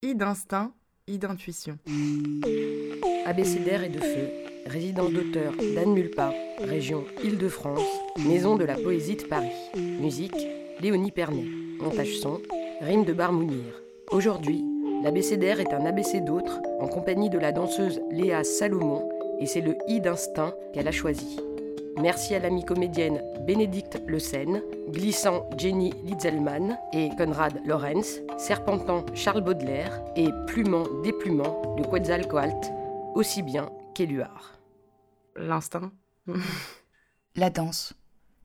I d'instinct, I d'intuition. Abécédaire et de feu, résidence d'auteur d'Anne Mulpa, région Île-de-France, maison de la poésie de Paris. Musique, Léonie Pernet. Montage son, Rime de Barmounir. Aujourd'hui, l'abécédaire est un ABC d'autres en compagnie de la danseuse Léa Salomon et c'est le I d'instinct qu'elle a choisi. Merci à l'amie comédienne Bénédicte Le Seine, glissant Jenny Litzelman et Conrad Lorenz, serpentant Charles Baudelaire et plumant déplumant le Quetzalcoatl, aussi bien qu'Éluard. L'instinct. La danse.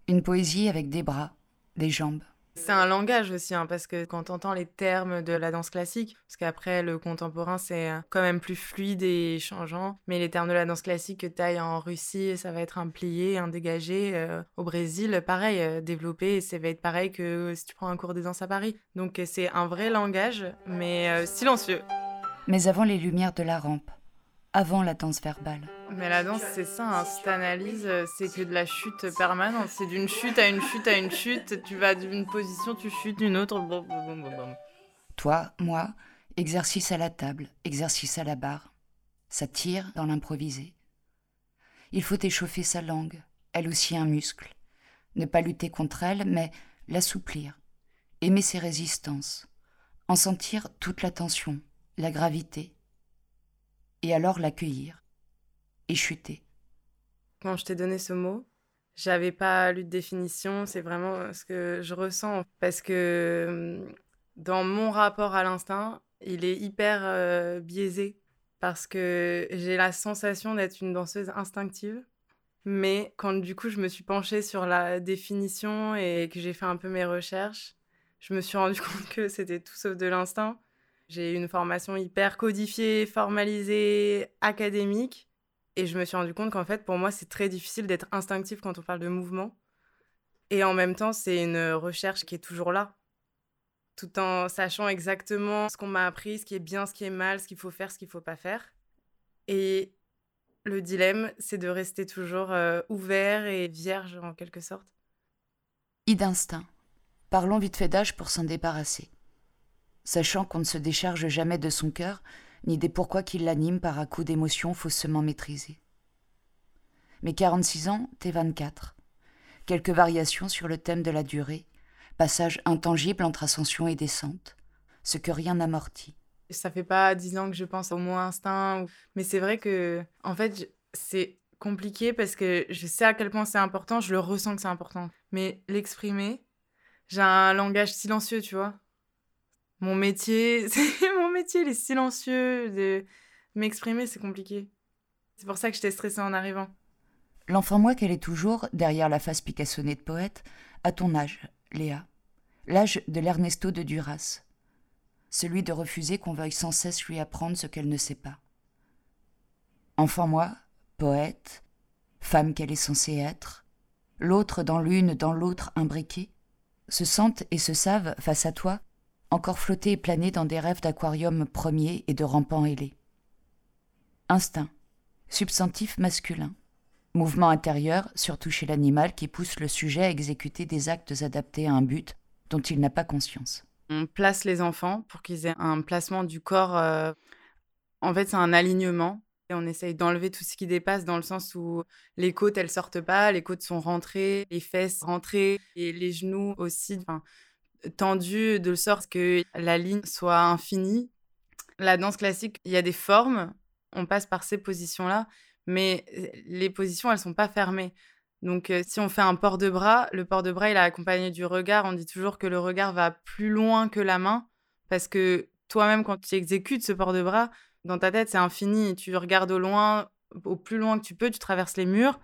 Une poésie avec des bras, des jambes. C'est un langage aussi, hein, parce que quand on entend les termes de la danse classique, parce qu'après le contemporain c'est euh, quand même plus fluide et changeant, mais les termes de la danse classique que taille en Russie, ça va être un plié, un dégagé. Euh, au Brésil, pareil, euh, développé, ça va être pareil que si tu prends un cours de danse à Paris. Donc c'est un vrai langage, mais silencieux. Mais avant les lumières de la rampe, avant la danse verbale. Mais la danse, c'est ça, hein. si t'analyses, c'est que de la chute permanente. C'est d'une chute à une chute à une chute. Tu vas d'une position, tu chutes d'une autre. Toi, moi, exercice à la table, exercice à la barre. Ça tire dans l'improvisé. Il faut échauffer sa langue, elle aussi un muscle. Ne pas lutter contre elle, mais l'assouplir. Aimer ses résistances. En sentir toute la tension, la gravité, et alors l'accueillir et chuter. Quand je t'ai donné ce mot, j'avais pas lu de définition, c'est vraiment ce que je ressens parce que hum, dans mon rapport à l'instinct, il est hyper euh, biaisé parce que j'ai la sensation d'être une danseuse instinctive. Mais quand du coup je me suis penchée sur la définition et que j'ai fait un peu mes recherches, je me suis rendu compte que c'était tout sauf de l'instinct. J'ai une formation hyper codifiée, formalisée, académique. Et je me suis rendu compte qu'en fait, pour moi, c'est très difficile d'être instinctif quand on parle de mouvement. Et en même temps, c'est une recherche qui est toujours là. Tout en sachant exactement ce qu'on m'a appris, ce qui est bien, ce qui est mal, ce qu'il faut faire, ce qu'il ne faut pas faire. Et le dilemme, c'est de rester toujours euh, ouvert et vierge en quelque sorte. I d'instinct. Parlons vite fait d'âge pour s'en débarrasser sachant qu'on ne se décharge jamais de son cœur, ni des pourquoi qui l'animent par un coup d'émotion faussement maîtrisée. Mais 46 ans, t'es 24. Quelques variations sur le thème de la durée, passage intangible entre ascension et descente, ce que rien n'amortit. Ça fait pas dix ans que je pense au mot instinct, mais c'est vrai que, en fait, c'est compliqué parce que je sais à quel point c'est important, je le ressens que c'est important. Mais l'exprimer, j'ai un langage silencieux, tu vois mon métier, mon métier, il est silencieux. De m'exprimer, c'est compliqué. C'est pour ça que j'étais stressée en arrivant. L'enfant moi qu'elle est toujours, derrière la face picassonnée de poète, à ton âge, Léa. L'âge de l'Ernesto de Duras. Celui de refuser qu'on veuille sans cesse lui apprendre ce qu'elle ne sait pas. Enfant moi, poète, femme qu'elle est censée être, l'autre dans l'une, dans l'autre imbriquée, se sentent et se savent, face à toi, encore flotter et planer dans des rêves d'aquarium premier et de rampants ailés. Instinct, substantif masculin. Mouvement intérieur, surtout chez l'animal, qui pousse le sujet à exécuter des actes adaptés à un but dont il n'a pas conscience. On place les enfants pour qu'ils aient un placement du corps. Euh, en fait, c'est un alignement. Et on essaye d'enlever tout ce qui dépasse dans le sens où les côtes, elles sortent pas, les côtes sont rentrées, les fesses rentrées, et les genoux aussi. Tendu de sorte que la ligne soit infinie. La danse classique, il y a des formes, on passe par ces positions-là, mais euh, les positions, elles sont pas fermées. Donc, euh, si on fait un port de bras, le port de bras, il est accompagné du regard. On dit toujours que le regard va plus loin que la main, parce que toi-même, quand tu exécutes ce port de bras, dans ta tête, c'est infini. Tu regardes au loin, au plus loin que tu peux, tu traverses les murs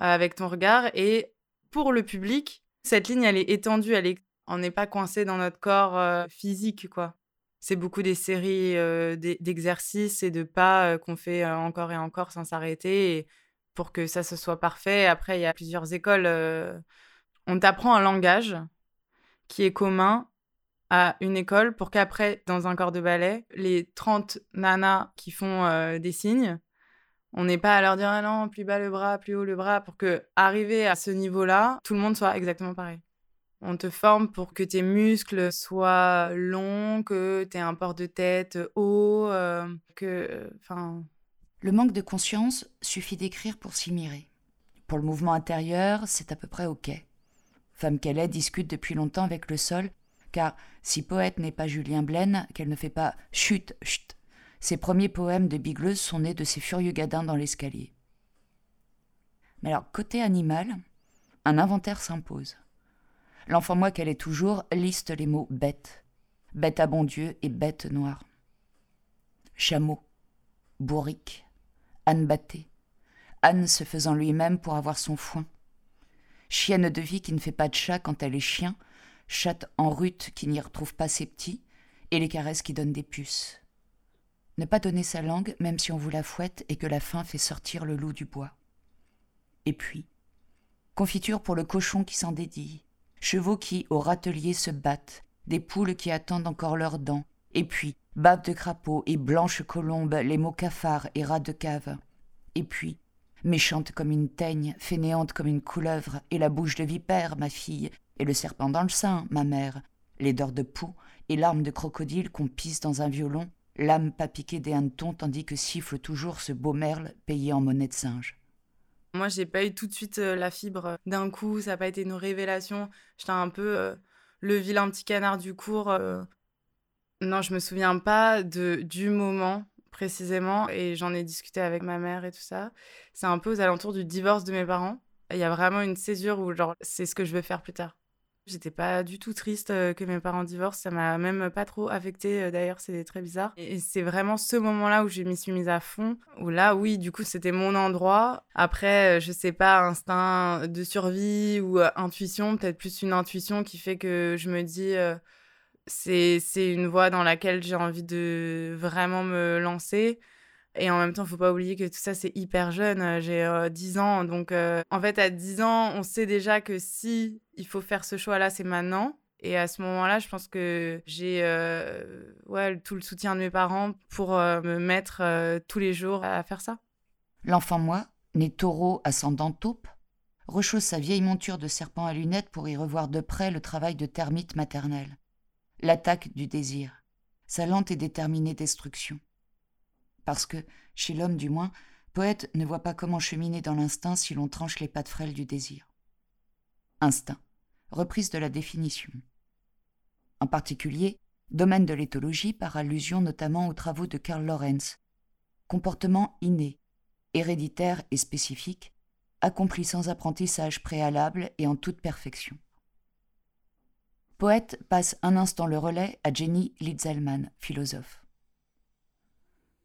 euh, avec ton regard. Et pour le public, cette ligne, elle est étendue, elle est on n'est pas coincé dans notre corps euh, physique, quoi. C'est beaucoup des séries euh, d'exercices et de pas euh, qu'on fait encore et encore sans s'arrêter pour que ça se soit parfait. Après, il y a plusieurs écoles. on t'apprend un langage qui est commun à une école pour qu'après, dans un corps de ballet, les 30 nanas qui font des signes, on n'est pas à leur dire ah non, plus bas le bras, plus haut le bras, pour que arriver à ce niveau-là, tout le monde soit exactement pareil. On te forme pour que tes muscles soient longs, que tu un port de tête haut, euh, que. Enfin. Le manque de conscience suffit d'écrire pour s'y mirer. Pour le mouvement intérieur, c'est à peu près OK. Femme qu'elle est discute depuis longtemps avec le sol, car si poète n'est pas Julien Blaine, qu'elle ne fait pas chut, chut, ses premiers poèmes de bigleuse sont nés de ces furieux gadins dans l'escalier. Mais alors, côté animal, un inventaire s'impose. L'enfant moi qu'elle est toujours liste les mots bête, bête à bon Dieu et bête noire. Chameau, bourrique, âne batté, âne se faisant lui-même pour avoir son foin. Chienne de vie qui ne fait pas de chat quand elle est chien, chatte en rute qui n'y retrouve pas ses petits, et les caresses qui donnent des puces. Ne pas donner sa langue même si on vous la fouette et que la faim fait sortir le loup du bois. Et puis, confiture pour le cochon qui s'en dédie, chevaux qui, au râtelier, se battent, des poules qui attendent encore leurs dents, et puis, bave de crapaud et blanche colombe, les mots cafards et rats de cave. Et puis, méchante comme une teigne, fainéante comme une couleuvre, et la bouche de vipère, ma fille, et le serpent dans le sein, ma mère, laideur de poux, et l'arme de crocodile qu'on pisse dans un violon, l'âme pas piquée des hannetons tandis que siffle toujours ce beau merle payé en monnaie de singe. Moi, j'ai pas eu tout de suite euh, la fibre euh, d'un coup, ça n'a pas été une révélation. J'étais un peu euh, le vilain petit canard du cours. Non, je me souviens pas de, du moment précisément et j'en ai discuté avec ma mère et tout ça. C'est un peu aux alentours du divorce de mes parents. Il y a vraiment une césure où genre c'est ce que je veux faire plus tard. J'étais pas du tout triste euh, que mes parents divorcent, ça m'a même pas trop affecté euh, d'ailleurs, c'est très bizarre. Et c'est vraiment ce moment-là où je m'y suis mise à fond, où là, oui, du coup, c'était mon endroit. Après, euh, je sais pas, instinct de survie ou intuition, peut-être plus une intuition qui fait que je me dis, c'est une voie dans laquelle j'ai envie de vraiment me lancer. Et en même temps, il faut pas oublier que tout ça, c'est hyper jeune. Euh, j'ai 10 euh, ans. Donc, euh, en fait, à 10 ans, on sait déjà que si il faut faire ce choix-là, c'est maintenant. Et à ce moment-là, je pense que j'ai ouais, tout le soutien de mes parents pour me mettre tous les jours à faire ça. L'enfant moi, né taureau ascendant taupe, rechausse sa vieille monture de serpent à lunettes pour y revoir de près le travail de termite maternelle. L'attaque du désir, sa lente et déterminée destruction parce que, chez l'homme du moins, poète ne voit pas comment cheminer dans l'instinct si l'on tranche les pattes frêles du désir. Instinct, reprise de la définition. En particulier, domaine de l'éthologie par allusion notamment aux travaux de Karl Lorenz. Comportement inné, héréditaire et spécifique, accompli sans apprentissage préalable et en toute perfection. Poète passe un instant le relais à Jenny Litzelman, philosophe.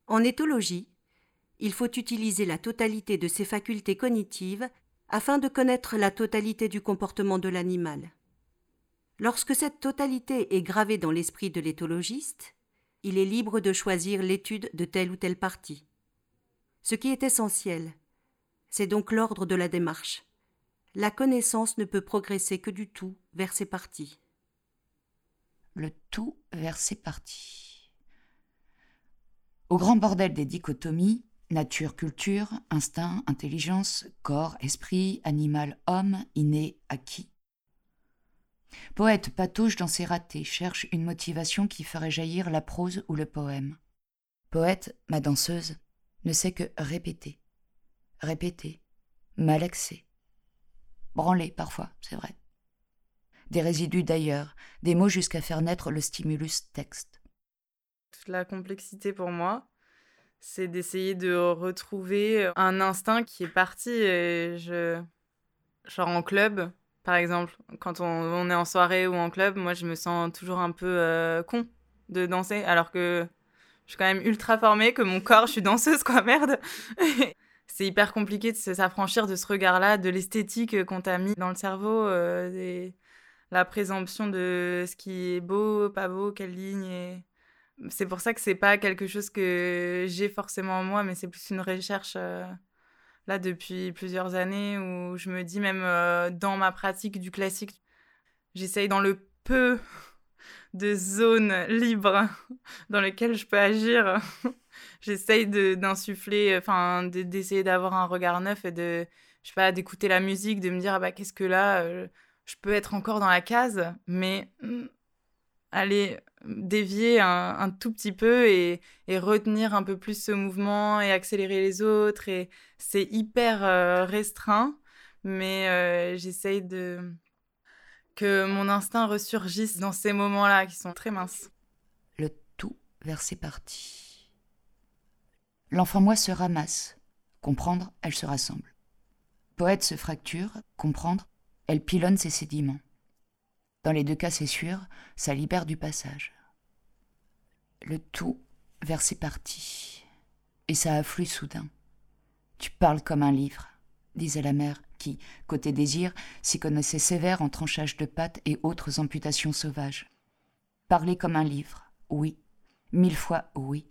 En éthologie, il faut utiliser la totalité de ses facultés cognitives afin de connaître la totalité du comportement de l'animal. Lorsque cette totalité est gravée dans l'esprit de l'éthologiste, il est libre de choisir l'étude de telle ou telle partie. Ce qui est essentiel, c'est donc l'ordre de la démarche. La connaissance ne peut progresser que du tout vers ses parties. Le tout vers ses parties. Au grand bordel des dichotomies, nature, culture, instinct, intelligence, corps, esprit, animal, homme, inné, acquis. Poète patauge dans ses ratés, cherche une motivation qui ferait jaillir la prose ou le poème. Poète, ma danseuse, ne sait que répéter, répéter, malaxer, branler parfois, c'est vrai. Des résidus d'ailleurs, des mots jusqu'à faire naître le stimulus texte la complexité pour moi, c'est d'essayer de retrouver un instinct qui est parti. Je... Genre en club, par exemple, quand on, est en soirée ou en club, moi je me sens toujours un peu euh, con de danser, alors que je suis quand même ultra formée, que mon corps, je suis danseuse, quoi, merde. c'est hyper compliqué de s'affranchir de ce regard-là, de l'esthétique qu'on t'a mis dans le cerveau, euh, la présomption de ce qui est beau, pas beau, quelle ligne c'est pour ça que c'est pas quelque chose que j'ai forcément en moi, mais c'est plus une recherche euh, là depuis plusieurs années où je me dis même euh, dans ma pratique du classique, j'essaye dans le peu de zones libres dans lesquelles je peux agir, j'essaye d'insuffler, enfin d'essayer d'avoir un regard neuf et de, je sais pas, d'écouter la musique, de me dire ah bah qu'est-ce que là, euh, je peux être encore dans la case, mais hmm, aller dévier un, tout petit peu et, retenir un peu plus ce mouvement et accélérer les autres. Et c'est hyper euh, restreint, mais euh, j'essaye de que mon instinct ressurgisse dans ces moments-là qui sont très minces. Le tout vers ses parties. L'enfant moi se ramasse. Comprendre, elle se rassemble. Poète se fracture. Comprendre, elle pilonne ses sédiments. Dans les deux cas, c'est sûr, ça libère du passage. Le tout vers ses. Et ça afflue soudain. Tu parles comme un livre, disait la mère, qui, côté désir, s'y connaissait sévère en tranchage de pâtes et autres amputations sauvages. Parler comme un livre, oui, mille fois oui.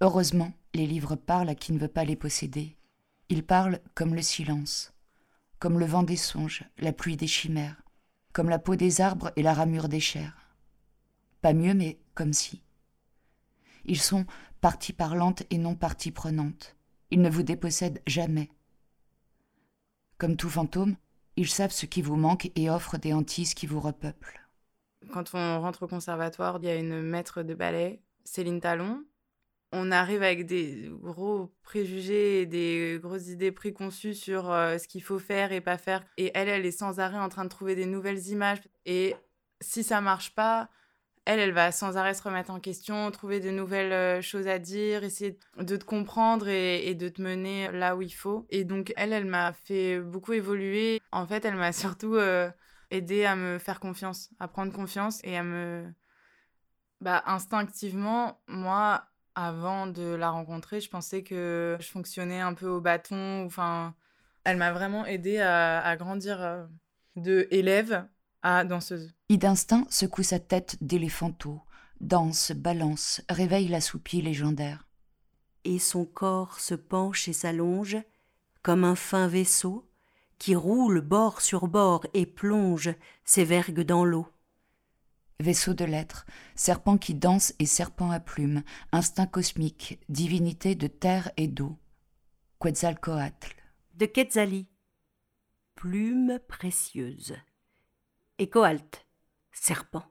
Heureusement, les livres parlent à qui ne veut pas les posséder. Ils parlent comme le silence, comme le vent des songes, la pluie des chimères, comme la peau des arbres et la ramure des chairs. Pas mieux, mais comme si. Ils sont partie parlante et non partie prenante. Ils ne vous dépossèdent jamais. Comme tout fantôme, ils savent ce qui vous manque et offrent des hantises qui vous repeuplent. Quand on rentre au conservatoire, il y a une maître de ballet, Céline Talon. On arrive avec des gros préjugés et des grosses idées préconçues sur euh, ce qu'il faut faire et pas faire. Et elle, elle est sans arrêt en train de trouver des nouvelles images. Et si ça marche pas, elle, elle va sans arrêt se remettre en question, trouver de nouvelles euh, choses à dire, essayer de te comprendre et, de te mener là où il faut. Et donc, elle, elle m'a fait beaucoup évoluer. En fait, elle m'a surtout euh, aidé à me faire confiance, à prendre confiance et à me... Bah, instinctivement, moi, avant de la rencontrer, je pensais que je fonctionnais un peu au bâton. Enfin, elle m'a vraiment aidé à, à grandir euh, de élève à danseuse. Et d'instinct secoue sa tête d'éléphanteau, danse, balance, réveille la soupie légendaire. Et son corps se penche et s'allonge, comme un fin vaisseau, qui roule bord sur bord et plonge ses vergues dans l'eau. Vaisseau de l'être, serpent qui danse et serpent à plumes, instinct cosmique, divinité de terre et d'eau. Quetzalcoatl. De Quetzali. Plume précieuse et Coalt, serpent.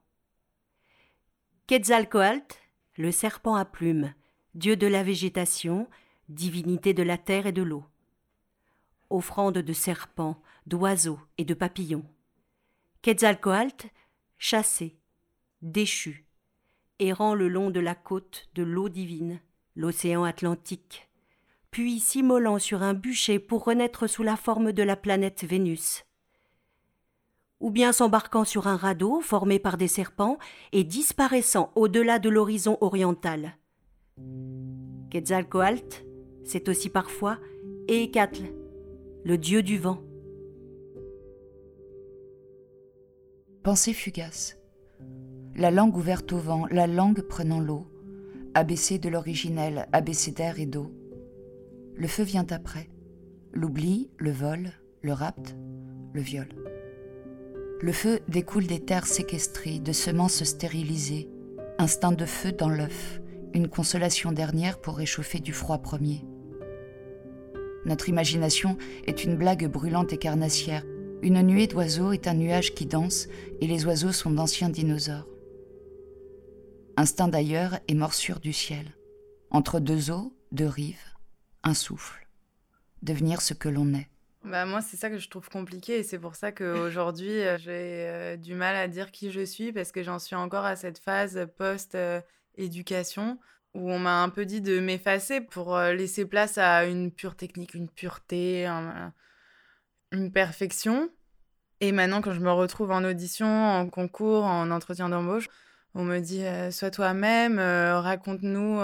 Quetzalcoatl, le serpent à plumes, dieu de la végétation, divinité de la terre et de l'eau. Offrande de serpents, d'oiseaux et de papillons. Quetzalcoatl, chassé, déchu, errant le long de la côte de l'eau divine, l'océan Atlantique, puis s'immolant sur un bûcher pour renaître sous la forme de la planète Vénus ou bien s'embarquant sur un radeau formé par des serpents et disparaissant au-delà de l'horizon oriental. Quetzalcoatl, c'est aussi parfois Eekatl, le dieu du vent. Pensée fugace. La langue ouverte au vent, la langue prenant l'eau. ABC de l'originel, abécédaire et d'eau. Le feu vient après. L'oubli, le vol, le rapt, le viol. Le feu découle des terres séquestrées, de semences stérilisées, instinct de feu dans l'œuf, une consolation dernière pour réchauffer du froid premier. Notre imagination est une blague brûlante et carnassière. Une nuée d'oiseaux est un nuage qui danse, et les oiseaux sont d'anciens dinosaures. Instinct d'ailleurs et morsure du ciel. Entre deux eaux, deux rives, un souffle. Devenir ce que l'on est. Bah moi, c'est ça que je trouve compliqué et c'est pour ça qu'aujourd'hui, euh, j'ai euh, du mal à dire qui je suis parce que j'en suis encore à cette phase post-éducation où on m'a un peu dit de m'effacer pour euh, laisser place à une pure technique, une pureté, une perfection. Et maintenant, quand je me retrouve en audition, en concours, en entretien d'embauche, on me dit sois toi-même, raconte-nous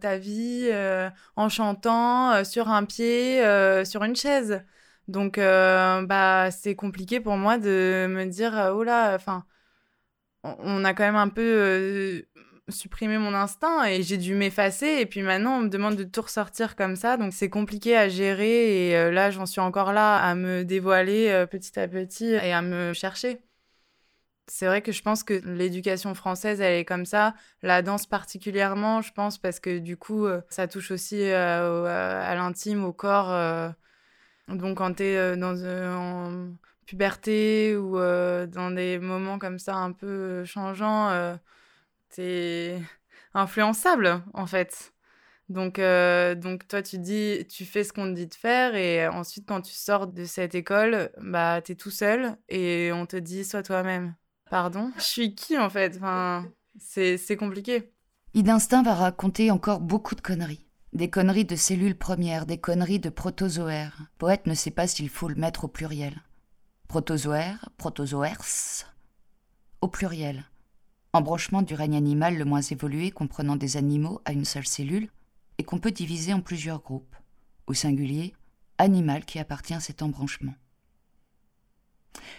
ta vie en chantant sur un pied, sur une chaise. Donc, euh, bah, c'est compliqué pour moi de me dire, euh, oh là, enfin, on a quand même un peu euh, supprimé mon instinct et j'ai dû m'effacer. Et puis maintenant, on me demande de tout ressortir comme ça. Donc, c'est compliqué à gérer. Et là, j'en suis encore là à me dévoiler petit à petit et à me chercher. C'est vrai que je pense que l'éducation française, elle est comme ça. La danse particulièrement, je pense, parce que du coup, ça touche aussi à l'intime, au corps. Donc quand tu es euh, dans, euh, en puberté ou dans des moments comme ça un peu changeants, t'es influençable en fait. Donc, donc toi, tu dis, tu fais ce qu'on te dit de faire et ensuite, quand tu sors de cette école, bah, t'es tout seul et on te dit, sois toi-même. Pardon? Je suis qui en fait? Enfin, C'est compliqué. Idinstinct va raconter encore beaucoup de conneries. Des conneries de cellules premières, des conneries de protozoaires. Poète ne sait pas s'il faut le mettre au pluriel. Protozoaire, protozoaires, au pluriel. Embranchement du règne animal le moins évolué comprenant des animaux à une seule cellule, et qu'on peut diviser en plusieurs groupes, au singulier, animal qui appartient à cet embranchement.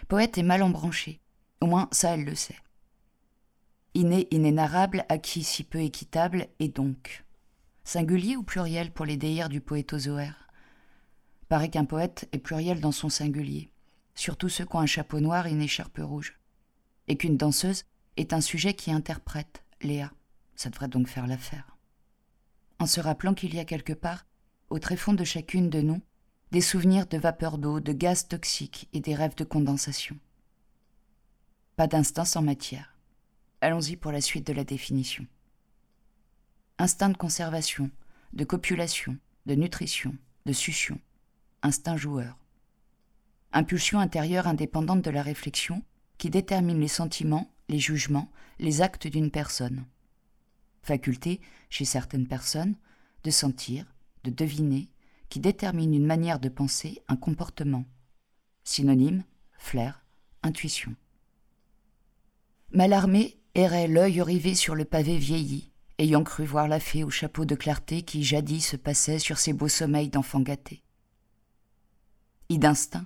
Poète est mal embranché, au moins ça elle le sait. Inné, inénarrable, acquis si peu équitable, et donc. Singulier ou pluriel pour les déirs du poétozoaire Paraît qu'un poète est pluriel dans son singulier, surtout ceux qui ont un chapeau noir et une écharpe rouge. Et qu'une danseuse est un sujet qui interprète, Léa. Ça devrait donc faire l'affaire en se rappelant qu'il y a quelque part, au tréfonds de chacune de nous, des souvenirs de vapeur d'eau, de gaz toxiques et des rêves de condensation. Pas d'instinct sans matière. Allons-y pour la suite de la définition. Instinct de conservation, de copulation, de nutrition, de succion, instinct joueur. Impulsion intérieure indépendante de la réflexion qui détermine les sentiments, les jugements, les actes d'une personne faculté, chez certaines personnes, de sentir, de deviner, qui détermine une manière de penser, un comportement. Synonyme, flair, intuition. Malarmé errait l'œil rivé sur le pavé vieilli, ayant cru voir la fée au chapeau de clarté qui jadis se passait sur ses beaux sommeils d'enfant gâté. Idinstinct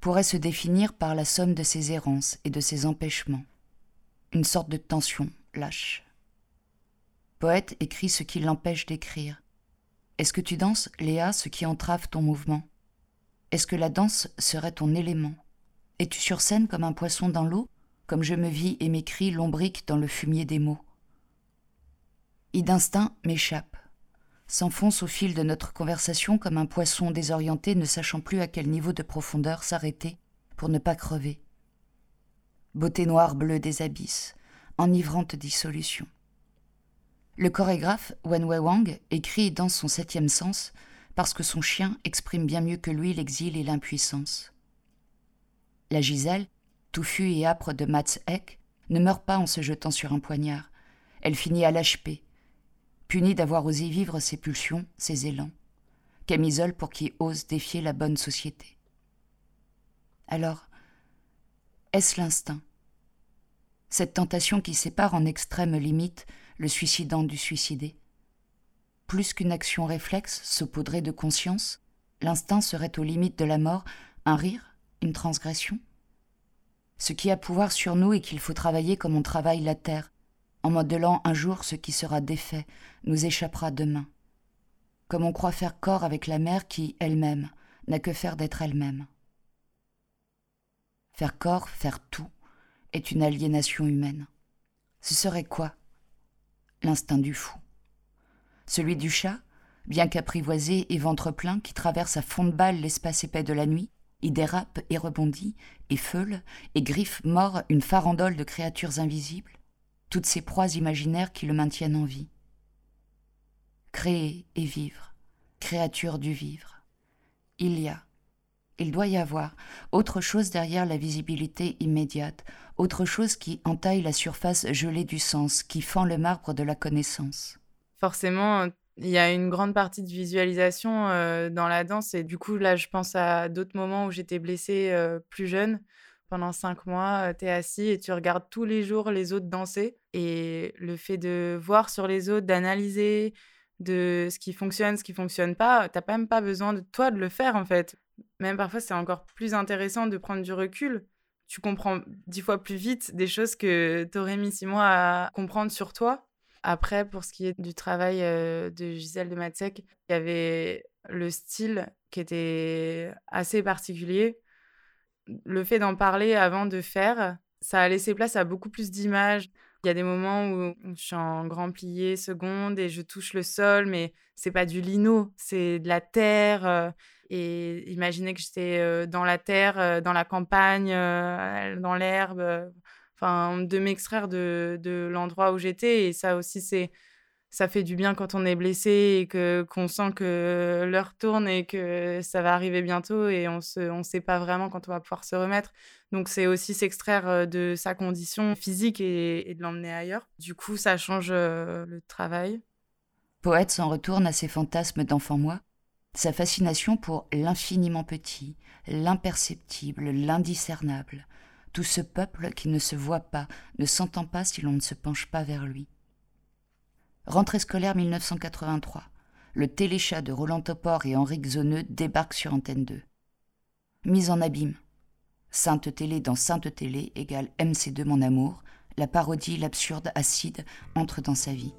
pourrait se définir par la somme de ses errances et de ses empêchements, une sorte de tension lâche. Poète écrit ce qui l'empêche d'écrire. Est-ce que tu danses, Léa, ce qui entrave ton mouvement? Est-ce que la danse serait ton élément? Es-tu sur scène comme un poisson dans l'eau, comme je me vis et m'écris lombrique dans le fumier des mots Idinstinct m'échappe, s'enfonce au fil de notre conversation comme un poisson désorienté ne sachant plus à quel niveau de profondeur s'arrêter pour ne pas crever. Beauté noire bleue des abysses, enivrante dissolution. Le chorégraphe Wen Wei Wang écrit dans son septième sens parce que son chien exprime bien mieux que lui l'exil et l'impuissance. La Gisèle, touffue et âpre de Mats Eck, ne meurt pas en se jetant sur un poignard. Elle finit à l'HP, punie d'avoir osé vivre ses pulsions, ses élans. Camisole pour qui ose défier la bonne société. Alors, est-ce l'instinct? Cette tentation qui sépare en extrême limite le suicidant du suicidé? Plus qu'une action réflexe saupoudrée de conscience, l'instinct serait aux limites de la mort un rire, une transgression? Ce qui a pouvoir sur nous et qu'il faut travailler comme on travaille la terre, en modelant un jour ce qui sera défait, nous échappera demain. Comme on croit faire corps avec la mère qui, elle-même, n'a que faire d'être elle-même. Faire corps, faire tout, est une aliénation humaine. Ce serait quoi? L'instinct du fou. Celui du chat, bien qu'apprivoisé et ventre plein, qui traverse à fond de balle l'espace épais de la nuit, y dérape et rebondit, et feule, et griffe mort une farandole de créatures invisibles, toutes ces proies imaginaires qui le maintiennent en vie. Créer et vivre, créature du vivre. Il y a, il doit y avoir autre chose derrière la visibilité immédiate, autre chose qui entaille la surface gelée du sens, qui fend le marbre de la connaissance. Forcément, il y a une grande partie de visualisation euh, dans la danse et du coup là je pense à d'autres moments où j'étais blessée euh, plus jeune. Pendant cinq mois, euh, tu es assis et tu regardes tous les jours les autres danser. Et le fait de voir sur les autres, d'analyser de ce qui fonctionne, ce qui fonctionne pas, t'as même pas besoin de toi de le faire en fait. Même parfois c'est encore plus intéressant de prendre du recul tu comprends dix fois plus vite des choses que tu aurais mis six mois à comprendre sur toi. Après, pour ce qui est du travail de Gisèle de Matzek, il y avait le style qui était assez particulier. Le fait d'en parler avant de faire, ça a laissé place à beaucoup plus d'images. Il y a des moments où je suis en grand plié, seconde, et je touche le sol, mais c'est pas du lino, c'est de la terre. Et imaginez que j'étais dans la terre, dans la campagne, dans l'herbe, enfin, de m'extraire de, de l'endroit où j'étais. Et ça aussi, c'est ça fait du bien quand on est blessé et que qu'on sent que l'heure tourne et que ça va arriver bientôt et on se on sait pas vraiment quand on va pouvoir se remettre. Donc c'est aussi s'extraire euh, de sa condition physique et, de l'emmener ailleurs. Du coup, ça change euh, le travail. Poète s'en retourne à ses fantasmes d'enfant moi, sa fascination pour l'infiniment petit, l'imperceptible, l'indiscernable, tout ce peuple qui ne se voit pas, ne s'entend pas si l'on ne se penche pas vers lui. Rentrée scolaire 1983. Le téléchat de Roland Topor et Henri Xoneux débarque sur Antenne 2. Mise en abîme. Sainte Télé dans Sainte Télé égale MC2 Mon Amour, la parodie, l'absurde, acide entre dans sa vie.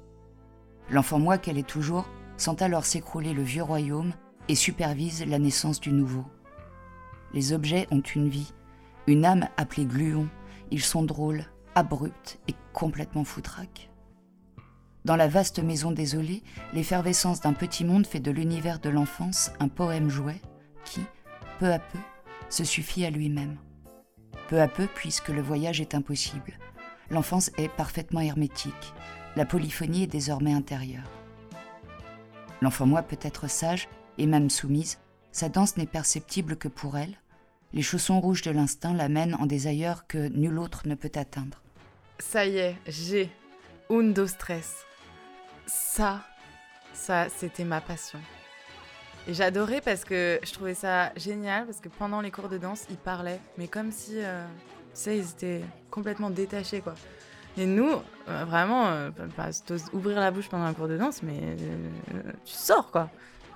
L'enfant moi qu'elle est toujours sent alors s'écrouler le vieux royaume et supervise la naissance du nouveau. Les objets ont une vie, une âme appelée gluon, ils sont drôles, abrupts et complètement foutraques. Dans la vaste maison désolée, l'effervescence d'un petit monde fait de l'univers de l'enfance un poème jouet qui, peu à peu, se suffit à lui-même. Peu à peu, puisque le voyage est impossible. L'enfance est parfaitement hermétique. La polyphonie est désormais intérieure. L'enfant moi peut être sage et même soumise. Sa danse n'est perceptible que pour elle. Les chaussons rouges de l'instinct l'amènent en des ailleurs que nul autre ne peut atteindre. Ça y est, j'ai Undo Stress ça, ça, c'était ma passion. Et j'adorais parce que je trouvais ça génial, parce que pendant les cours de danse, ils parlaient, mais comme si, euh, tu sais, ils étaient complètement détachés, quoi. Et nous, euh, vraiment, euh, bah, ouvrir la bouche pendant un cours de danse, mais tu sors, quoi.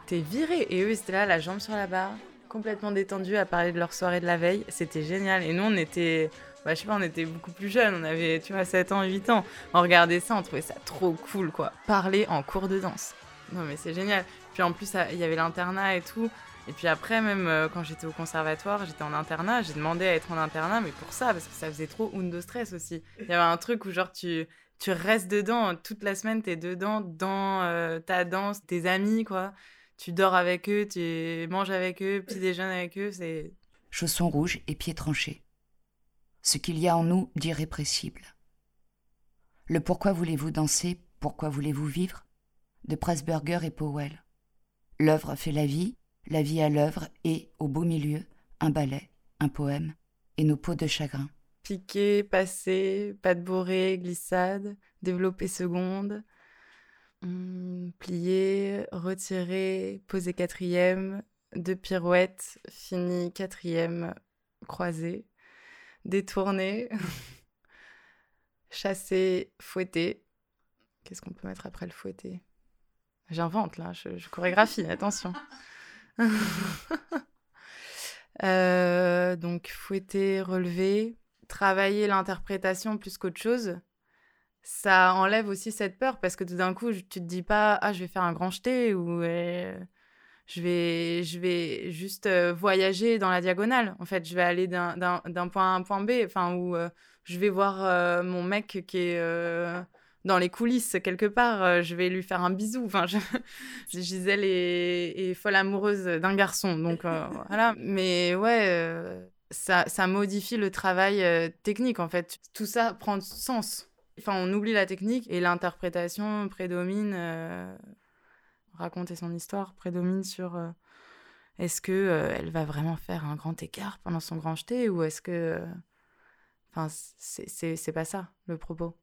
T'es viré. Et eux, ils étaient là, la jambe sur la barre, complètement détendus à parler de leur soirée de la veille. C'était génial. Et nous, on était bah, je sais pas, on était beaucoup plus jeunes, on avait, tu vois, 7 ans, 8 ans. On regardait ça, on trouvait ça trop cool, quoi. Parler en cours de danse. Non, mais c'est génial. Puis en plus, il y avait l'internat et tout. Et puis après, même euh, quand j'étais au conservatoire, j'étais en internat, j'ai demandé à être en internat, mais pour ça, parce que ça faisait trop undo stress aussi. Il y avait un truc où, genre, tu, tu restes dedans, toute la semaine, t'es dedans, dans euh, ta danse, tes amis, quoi. Tu dors avec eux, tu manges avec eux, petit déjeuner avec eux, c'est. Chaussons rouges et pieds tranchés ce qu'il y a en nous d'irrépressible. Le pourquoi voulez-vous danser, pourquoi voulez-vous vivre? De Pressburger et Powell. L'œuvre fait la vie, la vie à l'œuvre et, au beau milieu, un ballet, un poème et nos peaux de chagrin. Piquer, passer, pas de bourrée, glissade, développer seconde, hmm, plier, retirer, poser quatrième, deux pirouettes, fini quatrième, croisée détourner, chasser, fouetter. Qu'est-ce qu'on peut mettre après le fouetter? J'invente là, je, chorégraphie, attention. Euh, donc fouetter, relever, travailler l'interprétation plus qu'autre chose, ça enlève aussi cette peur parce que tout d'un coup, tu te dis pas ah je vais faire un grand jeté ou euh, je vais, je vais juste euh, voyager dans la diagonale. En fait, je vais aller d'un point A à un point B, enfin, où euh, je vais voir euh, mon mec qui est dans les coulisses quelque part, je vais lui faire un bisou. Enfin, je... Gisèle est, folle amoureuse d'un garçon, donc voilà. Mais ouais, ça, ça modifie le travail technique, en fait. Tout ça prend sens. Enfin, on oublie la technique et l'interprétation prédomine raconter son histoire prédomine sur euh, est-ce que euh, elle va vraiment faire un grand écart pendant son grand jeté ou est-ce que euh, enfin c'est pas ça le propos.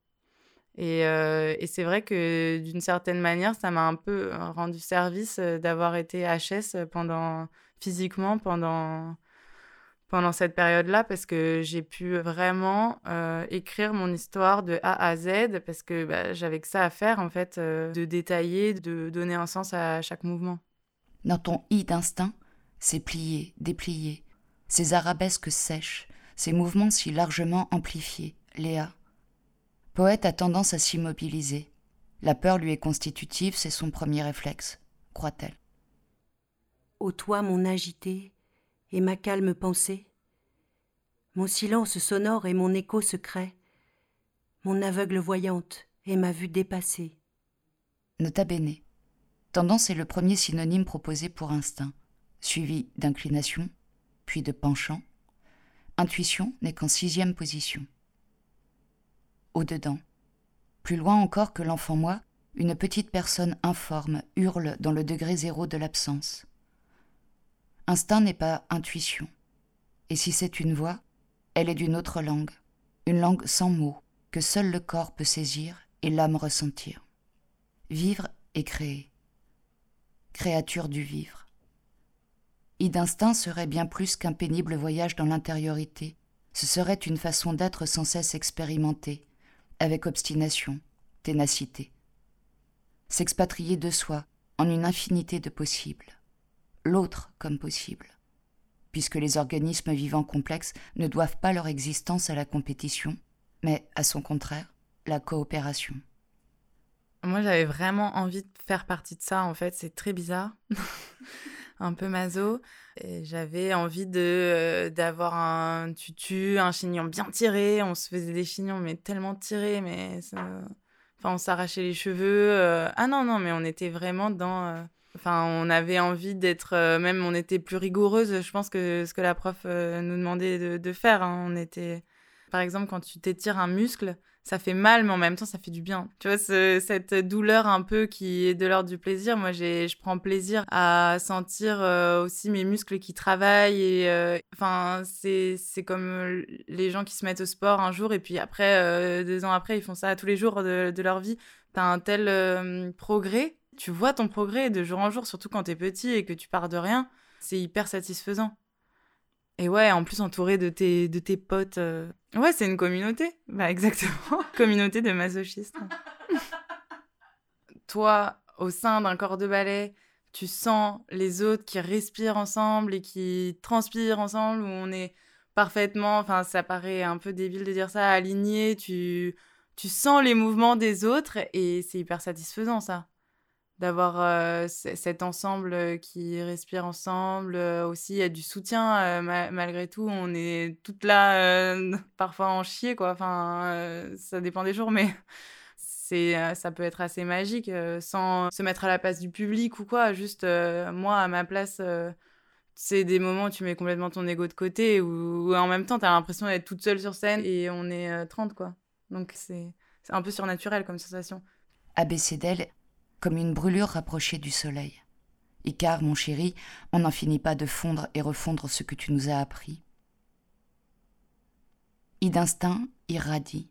Et, et c'est vrai que d'une certaine manière ça m'a un peu rendu service d'avoir été HS pendant physiquement pendant pendant cette période-là parce que j'ai pu vraiment euh, écrire mon histoire de A à Z parce que bah, j'avais que ça à faire en fait, euh, de détailler, de donner un sens à chaque mouvement. Dans ton i d'instinct, c'est plier, déplier, ces arabesques sèches, ces mouvements si largement amplifiés, Léa. Poète a tendance à s'immobiliser. La peur lui est constitutive, c'est son premier réflexe, croit-elle. Ô toi, mon agité, et ma calme pensée, mon silence sonore et mon écho secret, mon aveugle voyante et ma vue dépassée. Nota bene. Tendance est le premier synonyme proposé pour instinct, suivi d'inclination, puis de penchant. Intuition n'est qu'en sixième position. Au-dedans, plus loin encore que l'enfant moi, une petite personne informe hurle dans le degré zéro de l'absence. Instinct n'est pas intuition. Et si c'est une voix, elle est d'une autre langue, une langue sans mots, que seul le corps peut saisir et l'âme ressentir. Vivre et créer. Créature du vivre. I d'instinct serait bien plus qu'un pénible voyage dans l'intériorité. Ce serait une façon d'être sans cesse expérimentée, avec obstination, ténacité. S'expatrier de soi en une infinité de possibles. L'autre comme possible puisque les organismes vivants complexes ne doivent pas leur existence à la compétition, mais à son contraire, la coopération. Moi, j'avais vraiment envie de faire partie de ça, en fait, c'est très bizarre. un peu maso. J'avais envie de euh, d'avoir un tutu, un chignon bien tiré. On se faisait des chignons, mais tellement tirés, mais enfin, on s'arrachait les cheveux. Euh. Ah non, non, mais on était vraiment dans euh, Enfin, on avait envie d'être, euh, même on était plus rigoureuse, je pense, que ce que la prof euh, nous demandait de, faire. Hein. On était, par exemple, quand tu t'étires un muscle, ça fait mal, mais en même temps, ça fait du bien. Tu vois, cette douleur un peu qui est de l'ordre du plaisir. Moi, je prends plaisir à sentir euh, aussi mes muscles qui travaillent. Et enfin, c'est comme les gens qui se mettent au sport un jour et puis après, deux ans après, ils font ça tous les jours de, de leur vie. T'as un tel progrès tu vois ton progrès de jour en jour, surtout quand t'es petit et que tu pars de rien. C'est hyper satisfaisant. Et ouais, en plus entouré de tes, de tes potes. Euh, ouais, c'est une communauté. Bah exactement. communauté de masochistes. Toi, au sein d'un corps de ballet, tu sens les autres qui respirent ensemble et qui transpirent ensemble, où on est parfaitement, enfin ça paraît un peu débile de dire ça, aligné, tu, tu sens les mouvements des autres et c'est hyper satisfaisant ça d'avoir cet ensemble qui respire ensemble. Aussi, il y a du soutien, malgré tout. On est toutes là, parfois en chier, quoi. Enfin, ça dépend des jours, mais c'est ça peut être assez magique, sans se mettre à la place du public ou quoi. Juste, moi, à ma place c'est des moments où tu mets complètement ton ego de côté ou en même temps tu as l'impression d'être toute seule sur scène et on est 30 quoi. Donc c'est un peu surnaturel comme sensation. ABCDL comme une brûlure rapprochée du soleil. Icare, mon chéri, on n'en finit pas de fondre et refondre ce que tu nous as appris. I d'instinct irradie,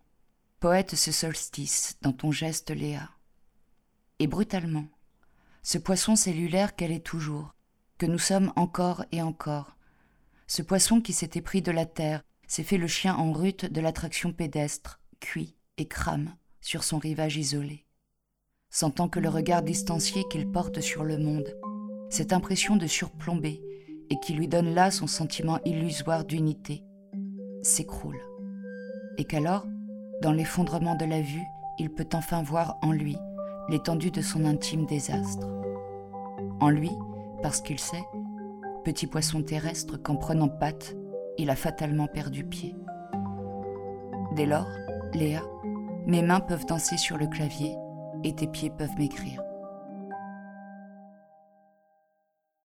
poète ce solstice dans ton geste Léa. Et brutalement, ce poisson cellulaire qu'elle est toujours, que nous sommes encore et encore, ce poisson qui s'était pris de la terre, s'est fait le chien en rute de l'attraction pédestre, cuit et crame sur son rivage isolé sentant que le regard distancié qu'il porte sur le monde, cette impression de surplombé, et qui lui donne là son sentiment illusoire d'unité, s'écroule. Et qu'alors, dans l'effondrement de la vue, il peut enfin voir en lui l'étendue de son intime désastre. En lui, parce qu'il sait, petit poisson terrestre qu'en prenant patte, il a fatalement perdu pied. Dès lors, Léa, mes mains peuvent danser sur le clavier et tes pieds peuvent m'écrire.